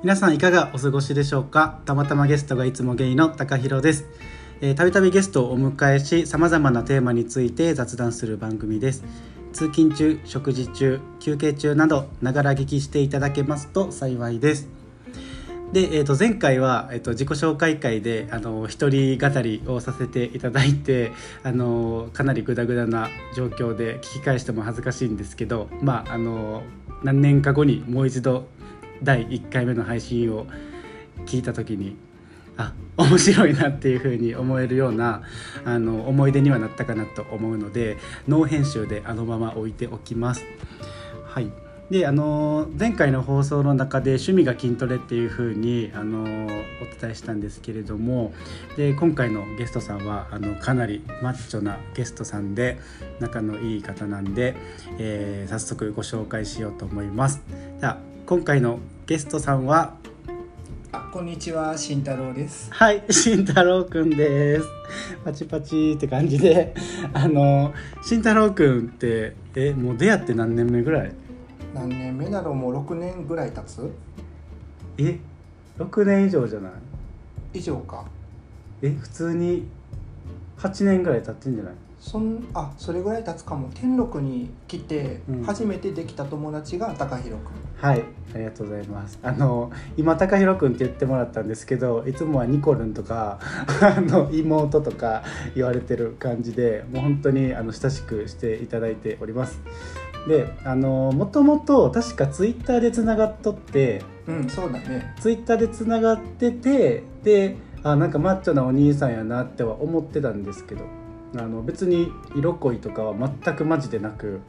皆さんいかがお過ごしでしょうか？たまたまゲストがいつもゲイの高弘です。たびたびゲストをお迎えし様々なテーマについて雑談する番組です。通勤中食事中休憩中などながら聞きしていただけますと幸いです。で、えー、と前回は、えー、と自己紹介会であの一人語りをさせていただいてあのかなりグダグダな状況で聞き返しても恥ずかしいんですけどまああの何年か後にもう一度第1回目の配信を聞いた時にあ面白いなっていう風に思えるようなあの思い出にはなったかなと思うのでノー編集であのまま置いておきます。はいであの前回の放送の中で趣味が筋トレっていう風にあのお伝えしたんですけれどもで今回のゲストさんはあのかなりマッチョなゲストさんで仲のいい方なんで、えー早速ご紹介しようと思います。じゃ今回のゲストさんはあ、こんにちは、慎太郎です。はい、慎太郎くんです。パチパチって感じで、あの慎太郎くんってえもう出会って何年目ぐらい？何年目だろう、もう六年ぐらい経つ？え、六年以上じゃない？以上か。え、普通に八年ぐらい経ってんじゃない？そん、あ、それぐらい経つかも。天禄に来てうん、初めてできた友達が高弘くん。はい、ありがとうございます。あの今高弘くんって言ってもらったんですけど、いつもはニコルンとか あの妹とか言われてる感じで、もう本当にあの親しくしていただいております。で、あのもともと確かツイッターでつながっとって、うん、そうだね。ツイッターでつながってて、で、あなんかマッチョなお兄さんやなっては思ってたんですけど、あの別に色恋とかは全くマジでなく、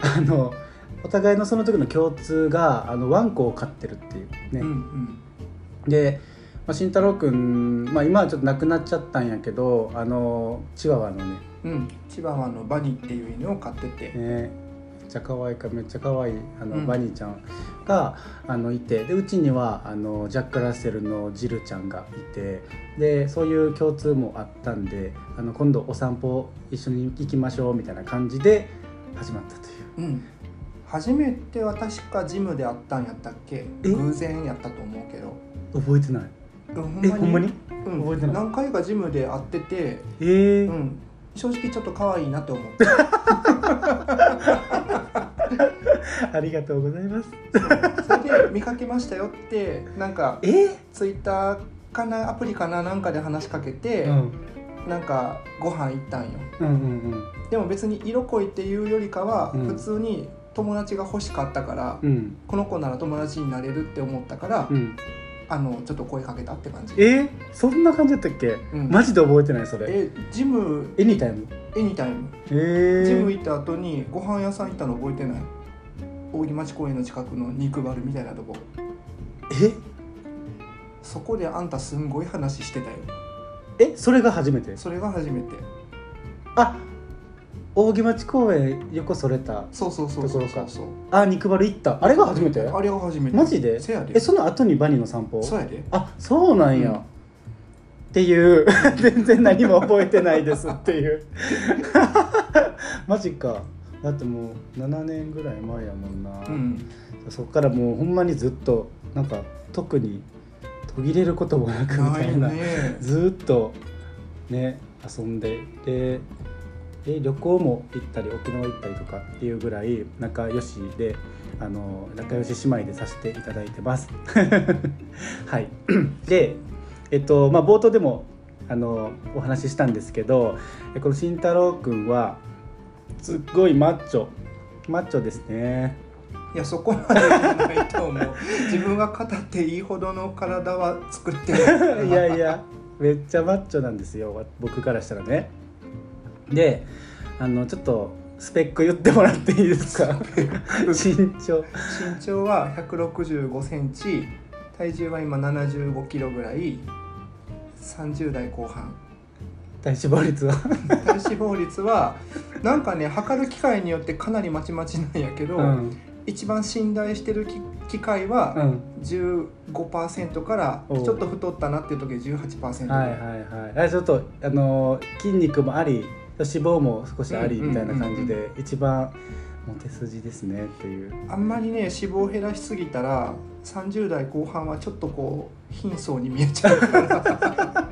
あの。お互いのその時の共通があのワンコを飼ってるっていうね、うん、うん。で、まあ、慎太郎くん、まあ、今はちょっと亡くなっちゃったんやけどあのチワワのねうん、チワワのバニーっていう犬を飼ってて。ねめっちゃ可愛いかめっちゃ可愛いあの、うんバニーちゃんがあのいてでうちにはあのジャック・ラッセルのジルちゃんがいてでそういう共通もあったんであの今度お散歩一緒に行きましょうみたいな感じで始まったという。うん。初めては確かジムで会ったんやったっけ？え？偶然やったと思うけど。覚えてない。うんえほんまに？うん、覚えてない。何回かジムで会ってて、え。ーうん、正直ちょっと可愛いなって思って。ありがとうございます。それで見かけましたよってなんかえ？ツイッターかな？アプリかな？なんかで話しかけて、うん。なんかご飯行ったんよ。うんうんうん。でも別に色恋っていうよりかは、うん。普通に友達が欲しかったから、うん。この子なら友達になれるって思ったから、うん。あのちょっと声かけたって感じ。えそんな感じだったっけ、うん。マジで覚えてないそれ。えジムエニタイムエニタイムえー、ジム行った後にご飯屋さん行ったの覚えてない？扇町公園の近くの肉バルみたいなとこ。え？そこであんたすんごい話してたよ。え？それが初めて？それが初めて。あ扇町公園横それたそうそうそうそうそう。そうあ肉バル行った。あれが初めて？あれが初めて。マジで？せやで。えその後にバニーの散歩？そうやで。あそうなんや、うん。っていう。全然何も覚えてないですっていう。マジか。だってもう7年ぐらい前やもんな、うん。そっからもうほんまにずっとなんか特に途切れることもなくみたいな、ね。ずーっとね遊んで。でで旅行も行ったり沖縄行ったりとかっていうぐらい仲良しであの仲良し姉妹でさせていただいてます。はい、で、えっとまあ、冒頭でもあのお話ししたんですけどえこの慎太郎くんはすっごいマッチョマッチョですね。いやそこまでじゃないと思う。自分が語っていいほどの体は作ってない。いやいやめっちゃマッチョなんですよ。わ僕からしたらねであのちょっとスペック言ってもらっていいですか？身長。身長は1 6 5センチ体重は今7 5キロぐらい30代後半。体脂肪率は？体脂肪率はなんかね測る機械によってかなりまちまちなんやけど、うん。一番信頼してるき機械うはん15%からちょっと太ったなっていう時は18%ぐらい、はいはいはい。あちょっとあの筋肉もあり脂肪も少しありうんみたいな感じで、一番モテ筋ですねっていう。あんまりね脂肪を減らしすぎたら30代後半はちょっとこう貧相に見えちゃうから。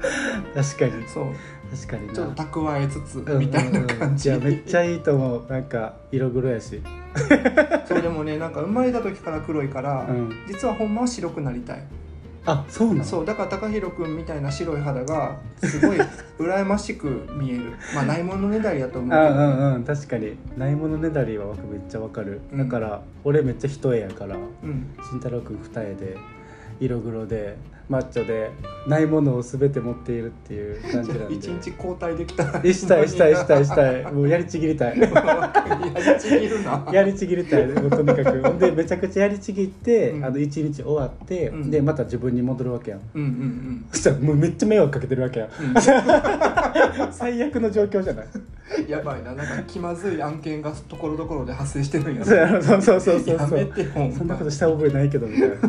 確かに。そう。確かにな。ちょっと蓄えつつうんみたいな感じ、うんうんいやめっちゃいいと思う。なんか色黒やし、そうでもねなんか生まれた時から黒いから、うん、実はほんまは白くなりたいあそうなの？そうだから高弘君みたいな白い肌がすごい 羨ましく見える。まあないものねだりやと思うけど、あうんうん確かに。ないものねだりは僕めっちゃわかる、うん。だから俺めっちゃ一重やからうん。慎太郎君二重で色黒でマッチョでないものを全て持っているっていう感じなんで。一日交代できた。らえしたいしたいしたいしたい。もうやりちぎりたい。やりちぎるな。やりちぎりたい。もうとにかく。でめちゃくちゃやりちぎって、うん。あの一日終わって、うん。でまた自分に戻るわけやん。うんうんそしたらもうめっちゃ迷惑かけてるわけやん。うん。うん最悪の状況じゃない。やばいな。なんか気まずい案件がところどころで発生してるんや。そうそうそうそうそう。そんなことした覚えないけどみたいな。そう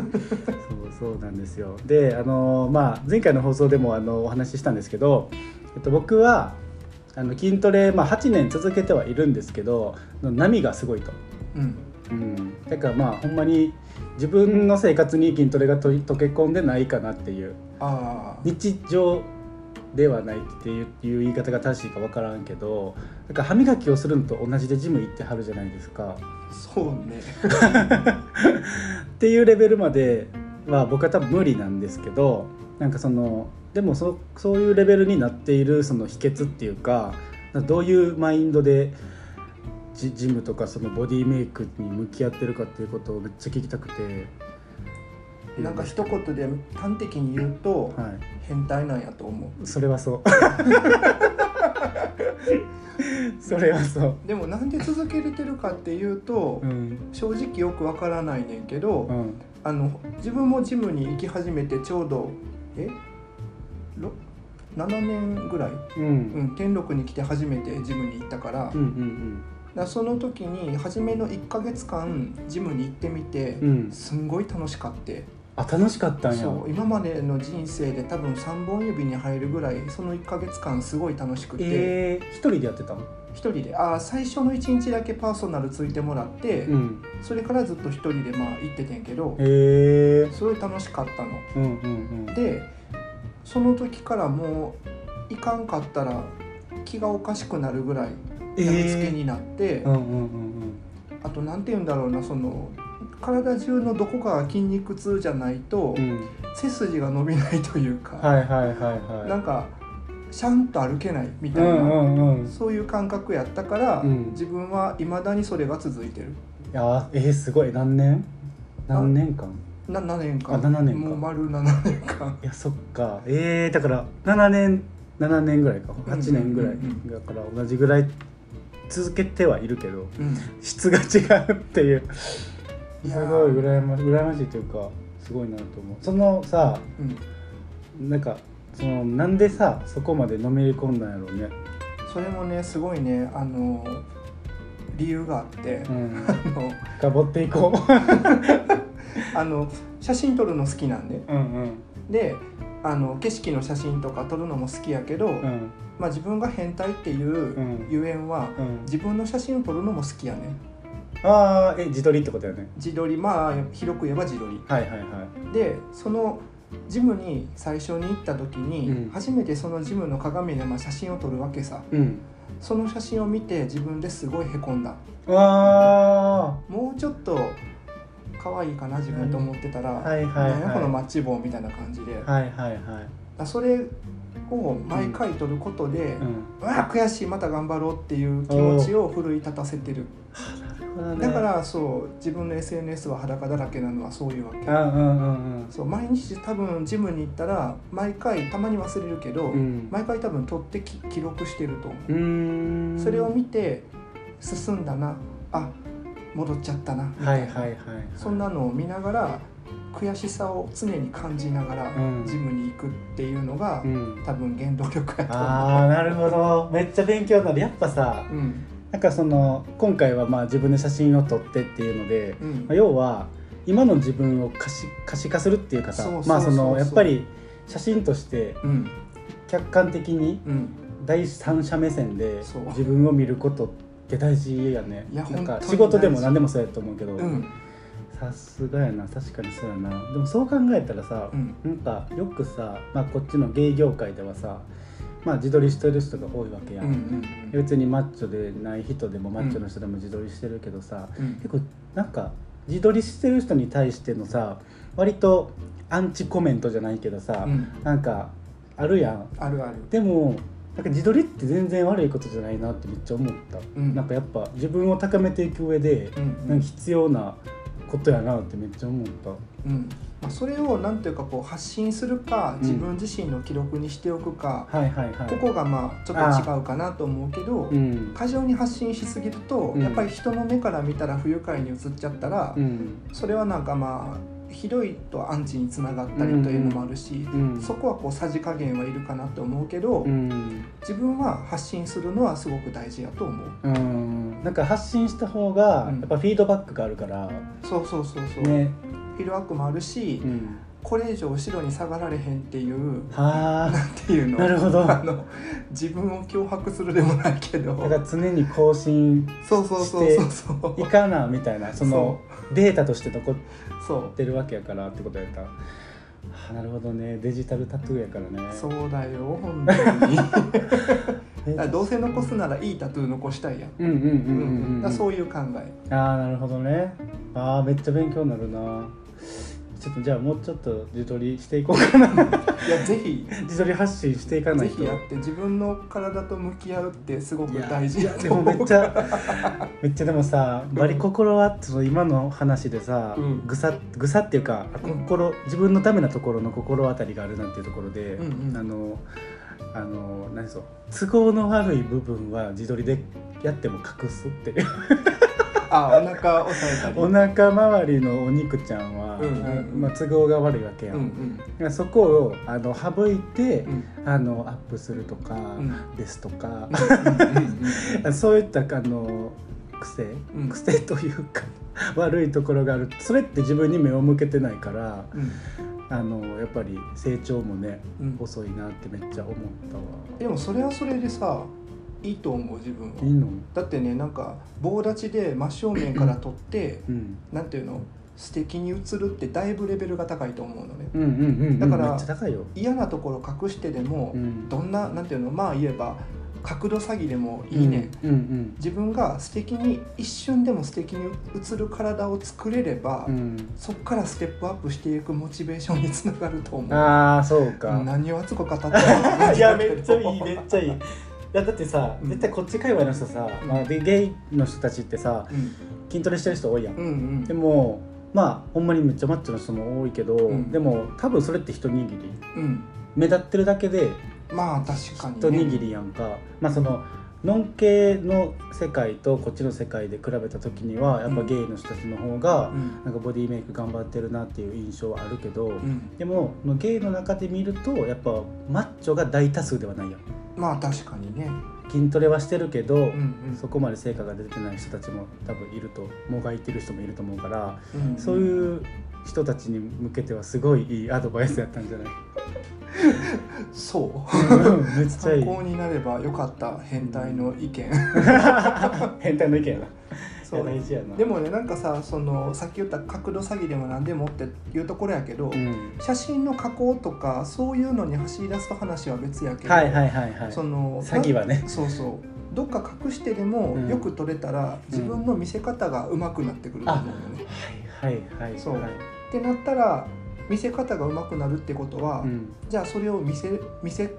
そうなんですよ。であのまあ前回の放送でもあのお話ししたんですけど、えっと、僕はあの筋トレ、まあ、8年続けてはいるんですけど波がすごいと、うん。うん、だからまあほんまに自分の生活に筋トレがと溶け込んでないかなっていう。日常ではないっていういう言い方が正しいか分からんけどだから歯磨きをするのと同じでジム行ってはるじゃないですか。そうね。っていうレベルまでは僕は多分無理なんですけどなんかそのでもそそういうレベルになっているその秘訣っていうかどういうマインドでジジムとかそのボディメイクに向き合ってるかっていうことをめっちゃ聞きたくて。なんか一言で端的に言うとは変態なんやと思いそれはそう。それはそう う。でもなんで続けれてるかっていうと、うん。正直よくわからないねんけど、うんあの自分もジムに行き始めてちょうどえ？ろ？7年ぐらい、うん。うん、天禄に来て初めてジムに行ったから,、うんうんだからその時に初めの1ヶ月間ジムに行ってみて、うんうん。すんごい楽しかってあ楽しかったんや。そう今までの人生で多分3本指に入るぐらいその1ヶ月間すごい楽しくて、えー、一人でやってたの？一人で。あー最初の1日だけパーソナルついてもらって、うん。それからずっと一人でまあ行っててんけど、えー、すごい楽しかったの。うんうんうん。でその時からもう行かんかったら気がおかしくなるぐらいえやみつけになって、うんうんうんあと何て言うんだろうなその体中のどこかが筋肉痛じゃないと、うん。うん背筋が伸びないというか、はいはいはいはい。なんかシャンと歩けないみたいな、うんうんうん。そういう感覚やったから、うん。自分はいまだにそれが続いてる。いやーえー、すごい。何年？何年間？な7年間。あ7年かもう丸7年間。いやそっか。えー、だから7年7年ぐらいか。8年ぐらい、うんうん。うんだから同じぐらい続けてはいるけどうん。質が違うっていうすごい羨ま羨ましいというかすごいなと思う。そのさうん。なんかそのなんでさそこまでのめり込んだんやろうね、それもねすごいねあの理由があってう、ん、あの深掘っていこ あの写真撮るの好きなんで。ううんうん。であの景色の写真とか撮るのも好きやけど、うん。まあ、自分が変態っていううん。ゆえんは、うん。自分の写真を撮るのも好きやねああえ自撮りってことだよね。自撮りまあ広く言えば自撮り。はいはいはい。でそのジムに最初に行った時に、うん。初めてそのジムの鏡でまあ写真を撮るわけさ。うん。その写真を見て自分ですごいへこんだ。あもうちょっと可愛いかな自分と思ってたら、はいはいはい。なんやこのマッチ棒みたいな感じで、あはいはいはい。だそれを毎回撮ることで、うん。うわ悔しいまた頑張ろうっていう気持ちを奮い立たせてる。なるほどね。だからそう自分の SNS は裸だらけなのはそういうわけ。うんうんうんそう毎日多分ジムに行ったら毎回たまに忘れるけど、うん。うん毎回多分撮ってき記録してると思う。それを見て進んだな。あ戻っちゃったなみたな、はいいはいはい。そんなのを見ながら悔しさを常に感じながらうん。ジムに行くっていうのが、うん。多分原動力やと思う。ああなるほど。めっちゃ勉強になる。やっぱさうんなんかその今回はまあ自分で写真を撮ってっていうので、うん。まあ、要は今の自分を可視可視化するっていうかさまあそのやっぱり写真としてうん。客観的にうん。第三者目線で自分を見ることや大事やね。なんか仕事でも何でもそうやと思うけど、うん。さすがやな確かにそうやな。でもそう考えたらさ、うん。なんかよくさ、まあ、こっちのゲイ業界ではさまあ自撮りしてる人が多いわけや、うんん別にマッチョでない人でもマッチョの人でも自撮りしてるけどさ、うん。うん。結構なんか自撮りしてる人に対してのさ割とアンチコメントじゃないけどさ、うん。なんかあるやん。あるある。でもなんか自撮りって全然悪いことじゃないなってめっちゃ思った、うん。なんかやっぱ自分を高めていく上で、うん。なんか必要なことやなってめっちゃ思った。うん。まあ、それをなんていうかこう発信するかうん。自分自身の記録にしておくか、はいはいはい。ここがまあちょっと違うかなと思うけど、うん。過剰に発信しすぎると、うん。やっぱり人の目から見たら不愉快に映っちゃったら、うん。それはなんかまあひどいとアンチにつながったりというのもあるし、うん。そこはこうさじ加減はいるかなと思うけど、うん。自分は発信するのはすごく大事やと思う。うん。なんか発信した方がうん。やっぱフィードバックがあるから、そうそうそうそう、ね、フィードバックもあるし、うん、これ以上後ろに下がられへんっていうはあ。なんていうの？なるほど。あの自分を脅迫するでもないけど。だから常に更新そうそうそうそうそう。いかなみたいなそのデータとして残っそうてるわけやからってことやった。らあなるほどね。デジタルタトゥーやからね。そうだよ本当に。どうせ残すならいいタトゥー残したいやん、そういう考え。ああなるほどね。ああめっちゃ勉強になるなちょっとじゃあもうちょっと自撮りしていこうかな。いやぜひ。自撮り発信していかないと。ぜひやって自分の体と向き合うってすごく大事。やいやでもめっちゃめっちゃでもさバリ心はその今の話でさ、うん。ぐさぐさっていうか心自分のためなところの心当たりがあるなんていうところで、うんうん。あのあの何そう都合の悪い部分は自撮りでやっても隠すっていうあお腹押さえたり。お腹周りのお肉ちゃんは、まあ、都合が悪いわけやん、うんうんそこをあの省いて、うんあのアップするとかんですとか、そういったあの癖、うん。癖というか 悪いところがある。それって自分に目を向けてないからうん。あのやっぱり成長もねうん。遅いなってめっちゃ思ったわ。でもそれはそれでさいいと思う自分は。いいの？だってねなんか棒立ちで真正面から撮ってうん。なんていうの素敵に映るってだいぶレベルが高いと思うのね。うんうんうんうん。だから嫌なところ隠してでも、うん、どんななんていうのまあ言えば角度詐欺でもいいね、うんうん自分が素敵に一瞬でも素敵に映る体を作れれば、うん、そっからステップアップしていくモチベーションにつながると思う。ああそうか、何を熱く語って いやめっちゃいいめっちゃいいいやだってさうん。絶対こっち界隈の人さ、うん。まあ、でゲイの人たちってさうん。筋トレしてる人多いやん、うんうんでもまあほんまにめっちゃマッチョの人も多いけど、うん。でも多分それって一握り。うん。目立ってるだけでまあ確かに、一握りやんか、まあそのノン系の世界とこっちの世界で比べた時にはやっぱゲイの人たちの方がうん。なんかボディメイク頑張ってるなっていう印象はあるけど、うん。でもゲイの中で見るとやっぱマッチョが大多数ではないやんまあ確かにね。筋トレはしてるけど、うんうん。そこまで成果が出てない人たちも多分いるともがいてる人もいると思うから、うん。そういう人たちに向けてはすごいいいアドバイスやったんじゃない？そう。うんめっちゃいい。参考になればよかった変態の意見。変態の意見やな。そう。いや大事やな。でもねなんかさそのさっき言った角度詐欺でも何でもっていうところやけど、うん。写真の加工とかそういうのに走り出すと話は別やけど、はいはいはいはい。その詐欺はね。なそうそう。どっか隠してでもうんよく撮れたら、自分の見せ方が上手くなってくると思うのね。はいはいはい。そう。はいってなったら見せ方が上手くなるってことは、うん。じゃあそれを見せ見せん？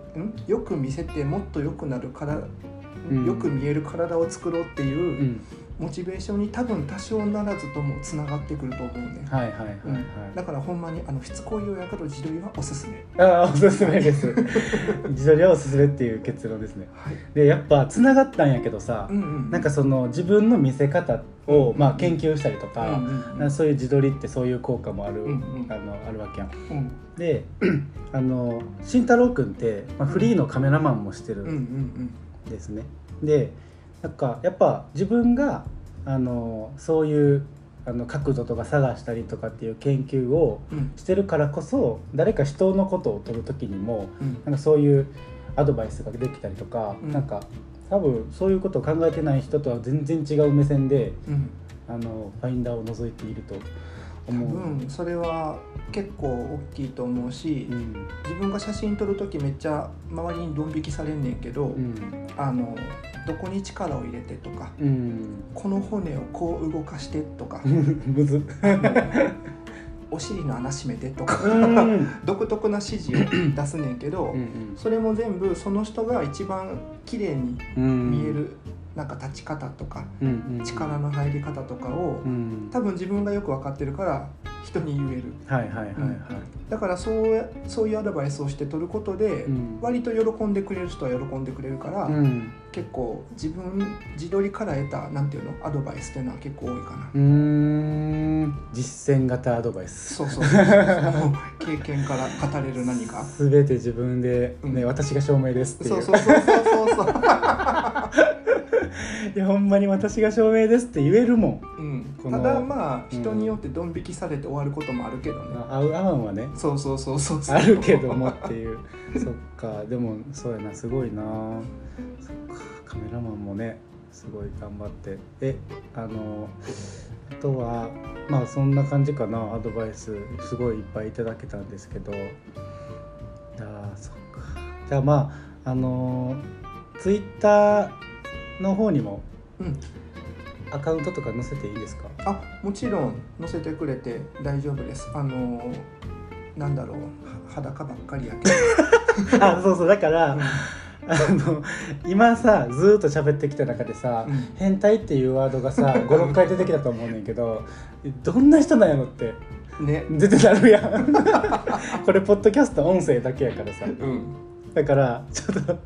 よく見せてもっと良くなるから、うん。よく見える体を作ろうっていうう、んモチベーションに多分多少ならずともつながってくると思うね。はいはいはいはい、だからほんまにあのしつこいようやけど自撮りはおすすめ。ああおすすめです。自撮りはおすすめっていう結論ですね。はい。でやっぱつながったんやけどさ、うんうん。なんかその自分の見せ方を、まあ、研究したりとうんか、うんうん。そういう自撮りってそういう効果もある、うんうんあのあるわけやん。うん。で あの慎太郎君って、まあ、フリーのカメラマンもしてるうんうんん。ですね、でなんかやっぱ自分があのそういうあの角度とか探したりとかっていう研究をうん。うんしてるからこそ誰か人のことを撮る時にもうん。なんかそういうアドバイスができたりとか、うん。なんか多分そういうことを考えてない人とは全然違う目線でうん。あのファインダーを覗いていると多思う。分それは結構大きいと思うし、うん。自分が写真撮る時めっちゃ周りにドン引きされんねんけど、うん。あのどこに力を入れてとかうん、この骨をこう動かしてとか。むず お尻の穴閉めてとか。うん。独特な指示を出すねんけど、うん。それも全部その人が一番綺麗にうん。見える、なんか立ち方とか力の入り方とかを、うん。多分自分がよく分かってるから人に言える。はいはいはいはい。だからそうやそういうアドバイスをして取ることで、うん。割と喜んでくれる人は喜んでくれるから、うん。結構自分自撮りから得たなんていうの？アドバイスっていうのは結構多いかな、うーん。実践型アドバイス。そうそうそうそう。経験から語れる何か。すべて自分で、ねうん。私が証明ですっていうそう。そうそうそうそうそう いやほんまに私が証明ですって言えるもん。うん、ただまあうん人によってドン引きされて終わることもあるけどね、合う合わんはね。そうそうそうそうあるけどもっていう。そっか。でもそうやなすごいな。そっか。カメラマンもねすごい頑張って。えあのあとはまあそんな感じかな。アドバイスすごいいっぱいいただけたんですけど。あーそっか。じゃあまああのツイッターの方にもうん。アカウントとか載せていいですか？あもちろん載せてくれて大丈夫です。あのなんだろう。は裸ばっかりやけど、あそうそう。だから、あの今さずーっと喋ってきた中でさ、うん。変態っていうワードがさ56回出てきたと思うねんけどどんな人なんやろってね。出てなるやん。これポッドキャスト音声だけやからさ。うんだからちょっと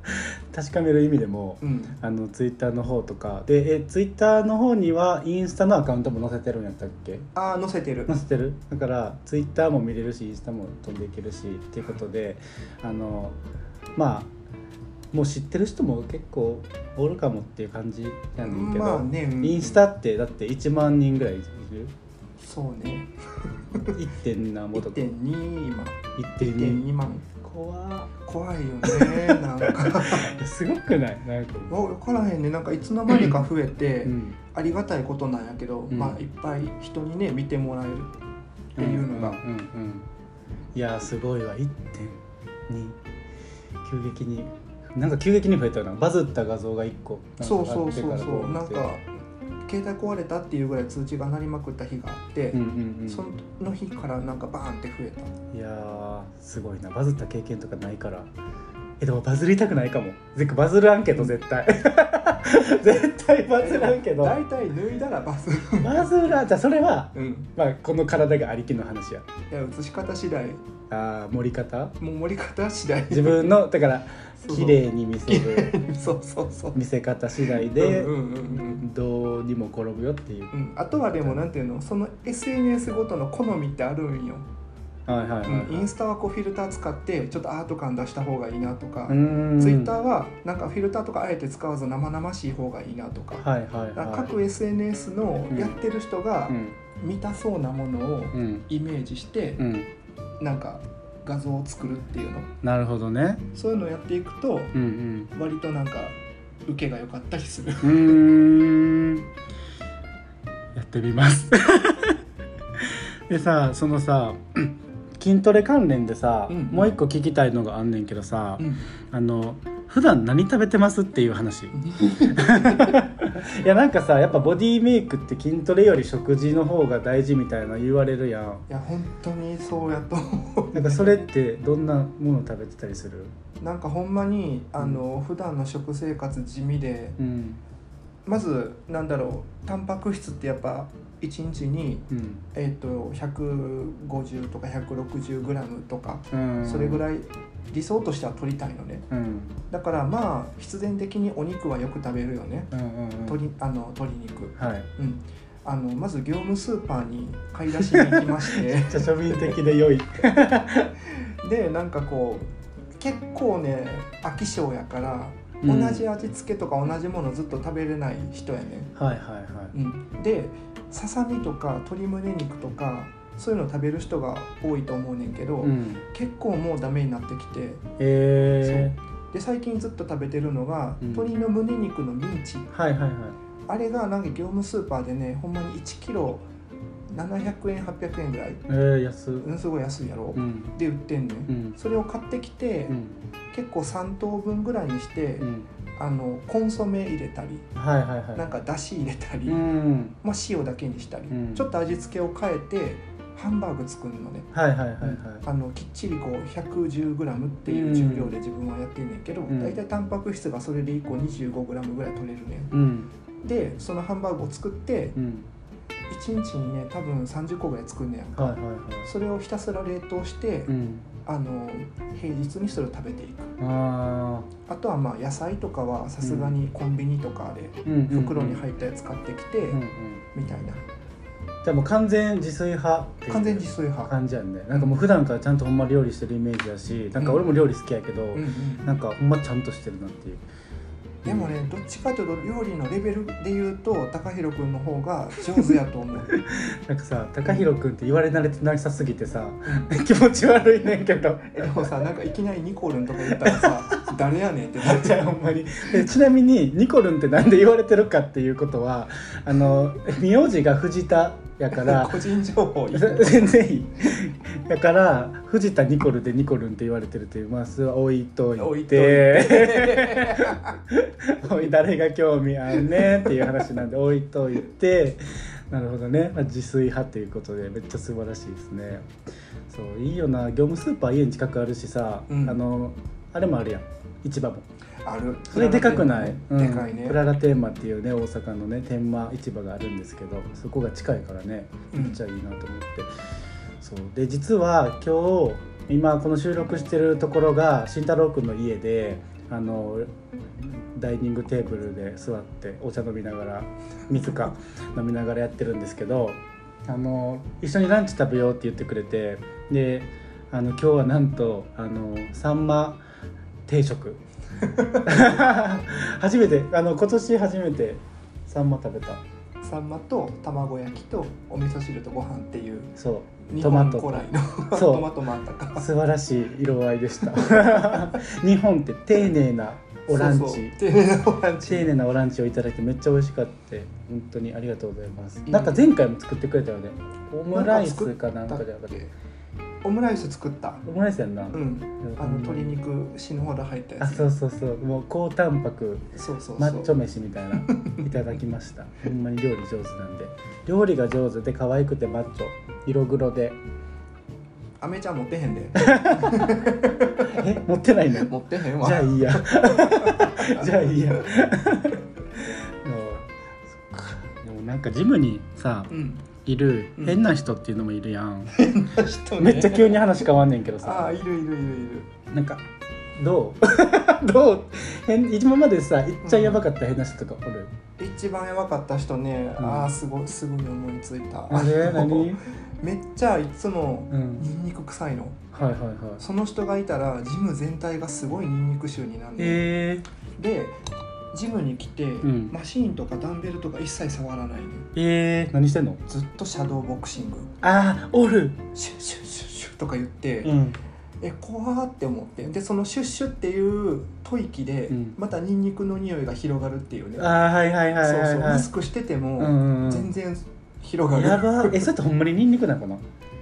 確かめる意味でもうん。あのツイッターの方とか。でえツイッターの方にはインスタのアカウントも載せてるんやったっけ？あー載せてる。載せてる？だからツイッターも見れるしインスタも飛んでいけるしっていうことであのまあもう知ってる人も結構おるかもっていう感じやねんけど、まあね、うん。インスタってだって1万人ぐらいいる？そうね。1. 点何ぼとか。1.2今。1.2 1.2万怖。怖いよねなんか。っ すごくない？なんか。分からへんね。なんかいつの間にか増えて、うん。ありがたいことなんやけど、うん。まあいっぱい人にね見てもらえるっていうのが、んうんうんいやすごいわ。1.2急激に。なんか急激に増えたよな。バズった画像が1個。そうそうそうそう。なんか携帯壊れたっていうぐらい通知が鳴りまくった日があって、うんうんうん。その日からなんかバーンって増えた。いやーすごいな。バズった経験とかないから。えでもバズりたくないかも。ぜバズらんけど絶対 絶対バズらんけど。大体脱いだらバズるバズらんじゃあそれはうん。まあこの体がありきの話や。いや映し方次第。あー盛り方？もう盛り方次第。自分のだから綺麗に見せる。そうそうそう。見せ方次第でどうにも転ぶよっていう。うん、あとはでもなんていうの？その SNS ごとの好みってあるんよ、はいはいインスタはこうフィルター使ってちょっとアート感出した方がいいなとか、ツイッターはなんかフィルターとかあえて使わず生々しい方がいいなとか,、はいはいはい。各 SNS のやってる人がうん。見たそうなものをうん。イメージしてうん。なんか画像を作るっていうの。なるほどね。そういうのをやっていくとうんうん。割となんか受けが良かったりする。やってみます。でさそのさ筋トレ関連でさ、うんうん。もう一個聞きたいのがあんねんけどさ、うん。あの普段何食べてますっていう話。いやなんかさやっぱボディメイクって筋トレより食事の方が大事みたいな言われるやん。いや本当にそうやと思う。なんかそれってどんなもの食べてたりするなんかほんまにあの、普段の食生活地味でうんまずなんだろうタンパク質ってやっぱ1日に、うん。えー、と150とか160グラムとかうん。それぐいらい理想としては取りたいのね。うん。だからまあ必然的にお肉はよく食べるよね。うんうんうん。鶏あの鶏肉。はい。うん。あのまず業務スーパーに買い出しに行きまして。めっちゃ庶民的で良い。でなんかこう結構ね飽き性やから、同じ味付けとか同じものずっと食べれない人やね、はいはいはい。うん、でささみとか鶏胸肉とかそういうの食べる人が多いと思うねんけど、うん。結構もうダメになってきて。えでで最近ずっと食べてるのが、うん。鶏の胸肉のミンチ。はいはいはい。あれがなんか業務スーパーでねほんまに1キロ700円800円ぐらい。えー、安うんすごい安いやろ、うん。で売ってんねん、うん。それを買ってきて、うん。結構3等分ぐらいにして、うん。あのコンソメ入れたりはいはいはい。なんかだし入れたり、うん。まあ、塩だけにしたり、うん。ちょっと味付けを変えてハンバーグ作るのね、はいはいはいはい。あのきっちりこう 110g っていう重量で自分はやってんねんけど、うん。大体タンパク質がそれで1個 25g ぐらい取れるねん。うん。でそのハンバーグを作ってうん1日にね多分30個ぐらい作んねやんか、はいはいはい。それをひたすら冷凍して、うん。あの平日にそれを食べていく。ああとはまあ野菜とかはさすがにコンビニとかで袋に入ったやつ買ってきて、うんうん。みたいな。じゃあもう完全自炊派完全自炊派。感じやんね。なんかもう普段からちゃんとほんま料理してるイメージやしなんか俺も料理好きやけど、うんうん。なんかほんまちゃんとしてるなっていうでもねどっちかというと料理のレベルで言うと高弘君の方が上手やと思う。なんかさ高弘君って言われ慣れてなさすぎてさ 気持ち悪いねんけど。えでもさなんかいきなりニコルンとか言ったらさ誰やねんってなっちじゃうほんまに。でちなみにニコルンってなんで言われてるかっていうことはあの名字が藤田やから個人情報全然いいだから藤田ニコルでニコルンって言われてるというまあ置いといて。置いといて。おい誰が興味あんねんっていう話なんで置いといて。なるほどね、まあ、自炊派ということでめっちゃ素晴らしいですね。そういいよな。業務スーパー家に近くあるしさ、うん。あのあれもあるやん。市場も。ある。それでかくない、うん。でかいね。プララテーマっていうね大阪のね天満市場があるんですけどそこが近いからねうん。めっちゃいいなと思って、そう。で実は今日今この収録してるところが慎太郎君の家であのダイニングテーブルで座ってお茶飲みながら水か飲みながらやってるんですけどあの一緒にランチ食べようって言ってくれてであの今日はなんとあのサンマ定食。初めてあの今年初めてサンマ食べたサンマと卵焼きとお味噌汁とご飯っていうそう。日トマト本古来の そう。トマトもあったか。素晴らしい色合いでした。日本って丁寧なおランチ。丁寧なおランチ。丁寧なおランチをいただいてめっちゃ美味しかった本当にありがとうございます。いいなんか前回も作ってくれたよね。オムライスかなんかじゃなかったオムライス作った。オムライスやんな、うん。あの鶏肉死ぬほど入ったやつ。あそうそうそう。もう高タンパクそうそうそう。マッチョ飯みたいな いただきました。ほんまに料理上手なんで。料理が上手で可愛くてマッチョ。色黒で。アメちゃん持ってへんで。え？持ってないの？持ってへんわ。じゃあいいや。じゃあいいや。もうそっかでもなんかジムにさうんいるうん。変な人っていうのもいるやん、人ね。めっちゃ急に話変わんねんけどあさ。あいるいるいるいる。なんかどう？どう？変今までさいっちゃやばかった変な人とかおる、一番やばかった人ね、うん。ああすごいすぐに思いついた。あれ？何？めっちゃいつもうん。ニンニク臭いの。はいはいはい。その人がいたらジム全体がすごいニンニク臭になるの、えー、でジムに来て、ん。マシーンとかダンベルとか一切触らないの。えー、何してんの？ずっとシャドーボクシング。あーおる。シュッシュッシュッシュッとか言って、うん。え怖ーって思って。でそのシュッシュっていう吐息で、うん。またニンニクの匂いが広がるっていうね。あーはいはいはいそうそう。はいはいマスクしてても、全然広がる。やばえそれってほんまにニンニクなんかな？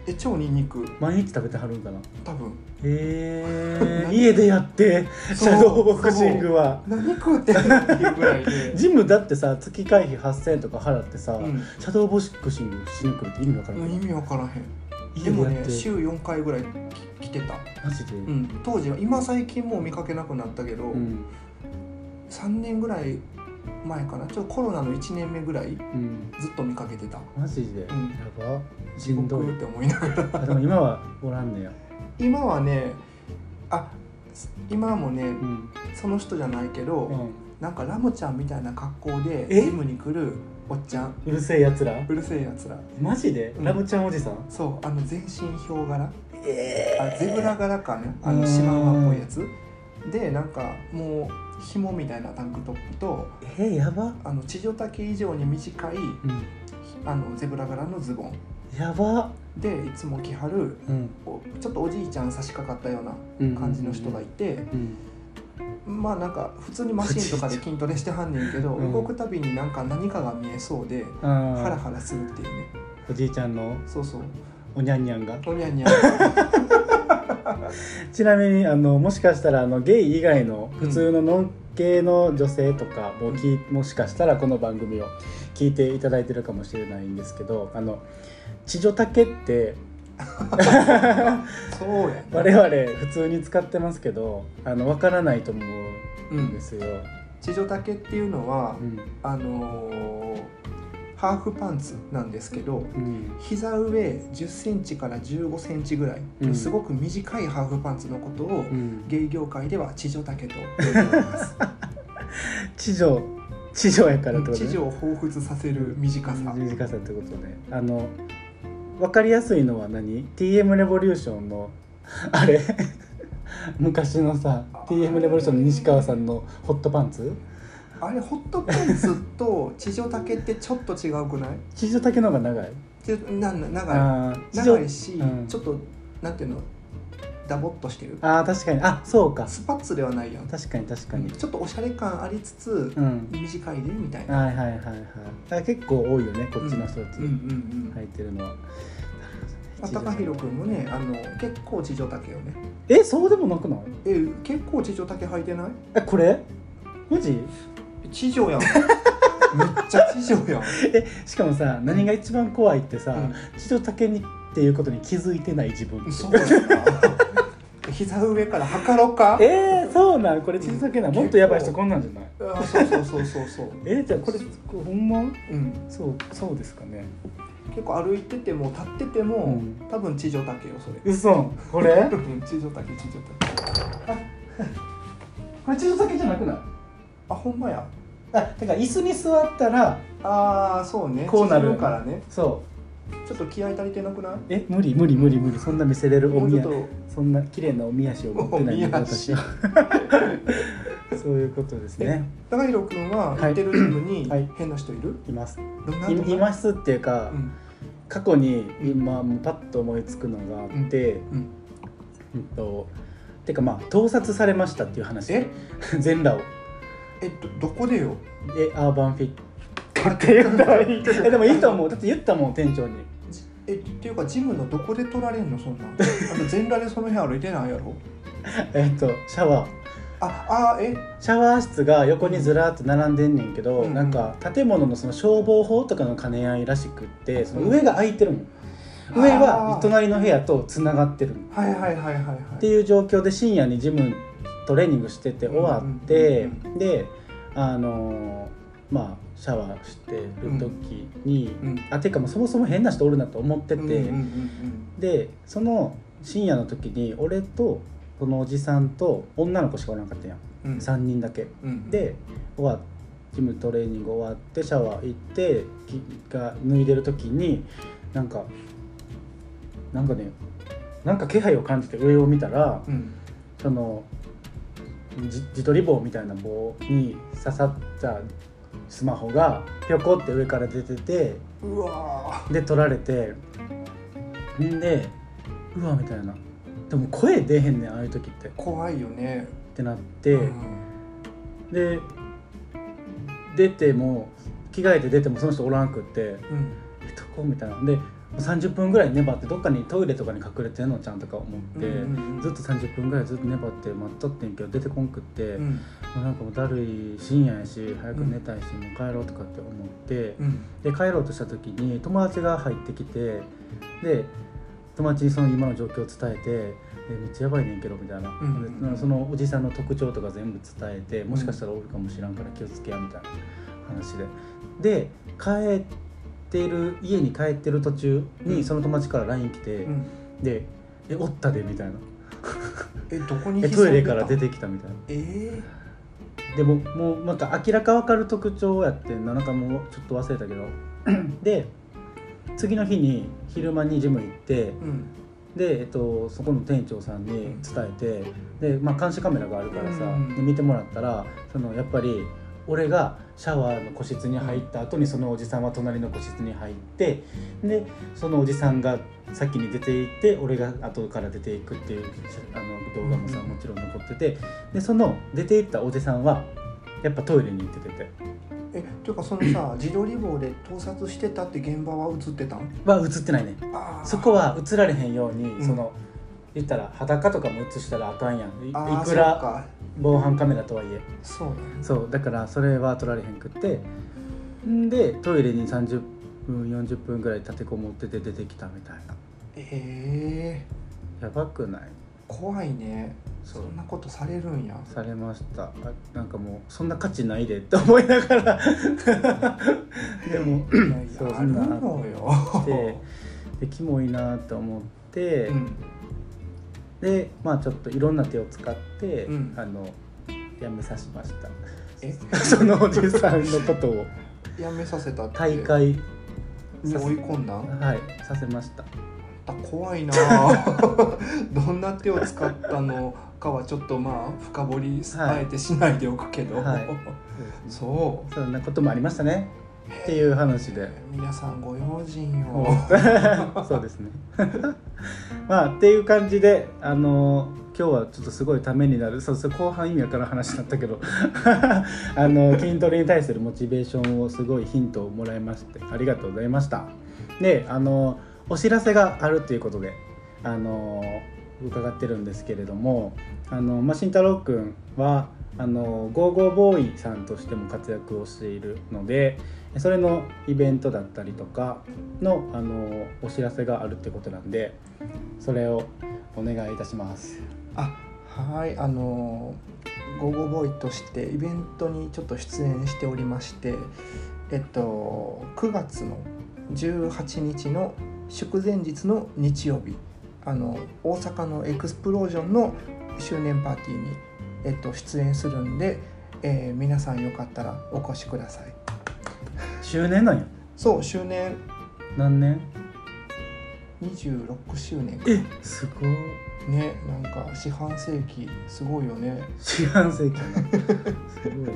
え超ニンニク。毎日食べてはるんかな？多分。え。ー、家でやってシャドーボクシングは。何食ってんのっていうぐらいで、ジムだってさ月会費8000円とか払ってさ、うん。シャドーボクシングしに来るって意味わからない意味わからへん。家でもね週4回ぐらい来てた、マジで、うん、当時は今最近もう見かけなくなったけど、うん。3年ぐらい前かな？ちょっとコロナの1年目ぐらいうん。ずっと見かけてた。マジで、うん。やばし地んどい獄って思いながら。あでも今はおらんねや今はねあ今もねうん、その人じゃないけど、うん、なんかラムちゃんみたいな格好でえ？ジムに来るおっちゃん。うるせえやつら？うるせえやつら。マジで、うん。ラムちゃんおじさん？そうあの全身ヒョウ柄？えあゼブラ柄かねあうん。のシマウマっぽいやつ？でなんかもう紐みたいなタンクトップとえー、やば。あの地上丈以上に短いうん。あのゼブラ柄のズボンやば。でいつも着はるうん。おちょっとおじいちゃん差し掛かったようなうん感じの人がいてうん。まあなんか普通にマシンとかで 筋トレしてはんねんけど、うん。動くたびになんか何かが見えそうであハラーハラするっていうね。おじいちゃんのそうそう。おにゃんにゃんが。おにゃんにゃん ちなみにあのもしかしたらあのゲイ以外の普通のノン系の女性とかもき、もしかしたらこの番組を聞いていただいてるかもしれないんですけどあの地女竹って そうやね。我々普通に使ってますけどあの分からないと思うんですよ。地上丈っていうのはうん。あのーハーフパンツなんですけどうん。膝上1 0ンチから1 5ンチぐらいうん。のすごく短いハーフパンツのことをうん。ゲイ業界では地上丈と呼んでおります。地上地上やからってことね。地上を彷彿させる短さ。短さってことね。あの分かりやすいのは何 ?TM レボリューションのあれ？昔のさ TM レボリューションの西川さんのホットパンツ？あれホットパンツと 地上丈ってちょっと違うくない？地上丈の方が長い。ちなな長い。長いし、うん。ちょっとなんていうの？ダボっとしてる。あー確かに。あそうか。スパッツではないやん。確かに確かに。ちょっとおしゃれ感ありつつうん。短いでみたいな、はいはいはいはい。あ結構多いよねこっちの人たち。うんうんうん履いてるのは、まあ、高弘君もねあの結構地上丈よね。えそうでもなくない？え結構地上丈履いてない？えこれ？マジ？地上やん。めっちゃ地上やん。えしかもさ何が一番怖いってさ、うん。地上丈にっていうことに気づいてない自分そうやな。膝上から測ろうか？えー、そうなん？これ地上丈なん？もっとやばい人こんなんじゃない？あそうそうそうそうそう。えー、じゃあこれこれほんま？うん。そうそうですかね結構歩いてても立ってても、うん。多分地上丈よそれ。嘘。これ？う ん地上丈地上丈 これ地上丈じゃなくない？あほんまや。あてか椅子に座ったらああそうね。こうなる。からね。そう。ちょっと気合い足りてなくない？え無理無理無理無理。そんな見せれるおみやそんな綺麗なおみ足を持ってない私はそういうことですね。高弘君ははい。行ってるジムにはい。変な人いる、います。いますっていうか、うん。過去に今パッと思いつくのがあって、うん。うん。とてかまあ盗撮されましたっていう話。え？全裸を。えっとどこでよ？えアーバンフィットって言ったらいい。えでもいいと思う。だって言ったもん店長に。えっていうかジムのどこで取られんのそんなん？あの全裸でその辺歩いてないやろ？えっとシャワーああえ？シャワー室が横にずらーっと並んでんねんけど、うん。なんか建物のその消防法とかの兼ね合いらしくってその上が空いてるの、上は隣の部屋とつながってるの。はいはいはいはいはい。っていう状況で深夜にジムトレーニングしてて終わって、うんであのーまあシャワーしてる時に、うん。あてかもうそもそも変な人おるなと思ってて、うんうんうん。でその深夜の時に俺とそのおじさんと女の子しかおらなかったやんうんうん。3人だけ。うん。で終わっジムトレーニング終わってシャワー行ってきが脱いでる時になんかなんかねなんか気配を感じて上を見たらうん。そのじ自撮り棒みたいな棒に刺さったスマホがぴょこって上から出ててうわで撮られてんでうわみたいなでも声出へんねんああいう時って。怖いよね。てなって。うん。で出ても着替えて出てもその人おらんくって。うん「えどこ?」みたいな。で30分ぐらい粘ってどっかにトイレとかに隠れてんのちゃんとか思って、ずっと30分ぐらいずっと粘って待っとってんけど出てこんくって、うん。もうなんかもうだるい深夜やし早く寝たいし、もう帰ろうとかって思って、うん。で帰ろうとした時に友達が入ってきて。で友達にその今の状況を伝えて「えめっちゃやばいねんけど」みたいな、うんうんそのおじさんの特徴とか全部伝えてもしかしたらおるかもしらんから気をつけやみたいな話で。で帰ってる家に帰ってる途中うん。にその友達から LINE 来て、うん。で「えおったで」みたいな。えどこに えトイレから出ててきたみたいな。えでももうなんか明らか分かる特徴やってん。ななんかもうちょっと忘れたけど。で次の日に昼間にジム行ってー、うんで、えっと、そこの店長さんに伝えてで、まあ、監視カメラがあるからさ、うん。で見てもらったらそのやっぱり俺がシャワーの個室に入った後にそのおじさんは隣の個室に入ってでそのおじさんが先に出ていって俺が後から出ていくっていうあの動画もさもちろん残っててでその出ていったおじさんはやっぱトイレに行っててえというかそのさ 自撮り棒で盗撮してたって現場は映ってたん？は映ってないね。そこは映られへんように、うん。その言ったら裸とかも映したらあかんやん。いくらか。防犯カメラとはいえ。そうだね。そうだからそれは撮られへんくってんでトイレに30分40分ぐらい立てこもってて出てきたみたいな。えやばくない？ー、怖いね。そんなことされるんや。されました。あなんかもうそんな価値ないで。って思いながら。でもいや いそうやあるのよ。ででキモいなと思って、うん。でまあちょっといろんな手を使って、うん。あのやめさしました。え？そのおじさんのことを。やめさせたって。大会に追い込んだん？はいさせましたあ怖いな。あ どんな手を使ったのかはちょっとまあ深掘りはいあえてしないでおくけど、はい。そそんなこともありましたね。っていう話うで。皆さんご用心よ そうですね。まあっていう感じであの今日はちょっとすごいためになる。そうそう後半意味わからん話になったけど。あの筋トレに対するモチベーションをすごいヒントをもらいましてありがとうございました。であのお知らせがあるということであの伺ってるんですけれどもあの、まあ、慎太郎くんはあのゴーゴーボーイさんとしても活躍をしているのでそれのイベントだったりとかのあのお知らせがあるってことなんでそれをお願いいたします。あはいあのゴーゴーボーイとしてイベントにちょっと出演しておりましてえっと9月の18日の祝前日の日曜日。あの大阪のエクスプロージョンの周年パーティーに、えっと、出演するんで、えー皆さんよかったらお越しください。周年なんや？そう周年。何年？26周年か。えすごいねなんか四半世紀すごいよね。四半世紀。すごい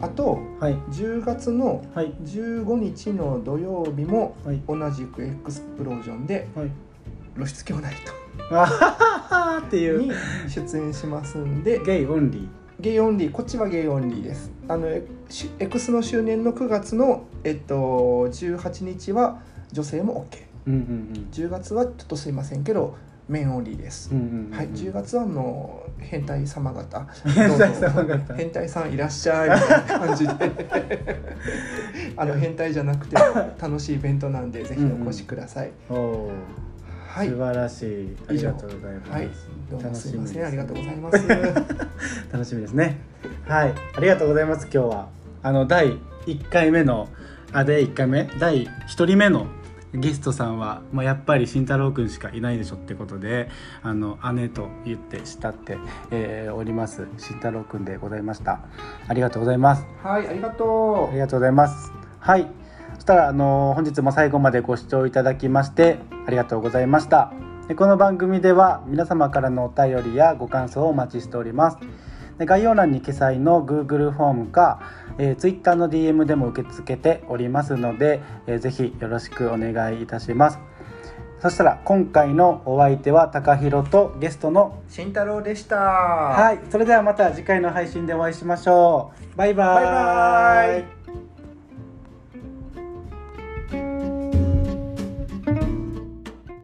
あとなはい。10月のはい。15日の土曜日もはい。同じくエクスプロージョンではい。露出狂ナイ あはははっていトう。に出演しますんでゲイオンリー。ゲイオンリー。こっちはゲイオンリーです。あのエクスの周年の9月の、えっと、18日は女性も OK10 うんうん月はちょっとすいませんけどメンオンリーです。うんうんうんうん。はい、10月はあの変態様方。変態様方。変態さんいらっしゃいみたいな感じで。あの変態じゃなくて楽しいイベントなんでぜひお越しください、おおー、はい。素晴らしい。ありがとうございます、はい。どうもすいません。ありがとうございまます。楽しみですね。はい。ありがとうございます今日は。あの第1回目のあ第1回目？第1人目のゲストさんは、まあ、やっぱり慎太郎くんしかいないでしょってことであの姉と言って慕って、えーおります慎太郎くんでございましたありがとうございますはいありがとありがとうございます。はい。そしたら、あの本日も最後までご視聴いただきまして、ありがとうございました。でこの番組では、皆様からのお便りやご感想をお待ちしております。で概要欄に記載の Google フォームか、えー、Twitter の DM でも受け付けておりますので、えーぜひよろしくお願いいたします。そしたら、今回のお相手は、高弘とゲストのう慎太郎でしたはい、それではまた次回の配信でお会いしましょう。バイババイバイ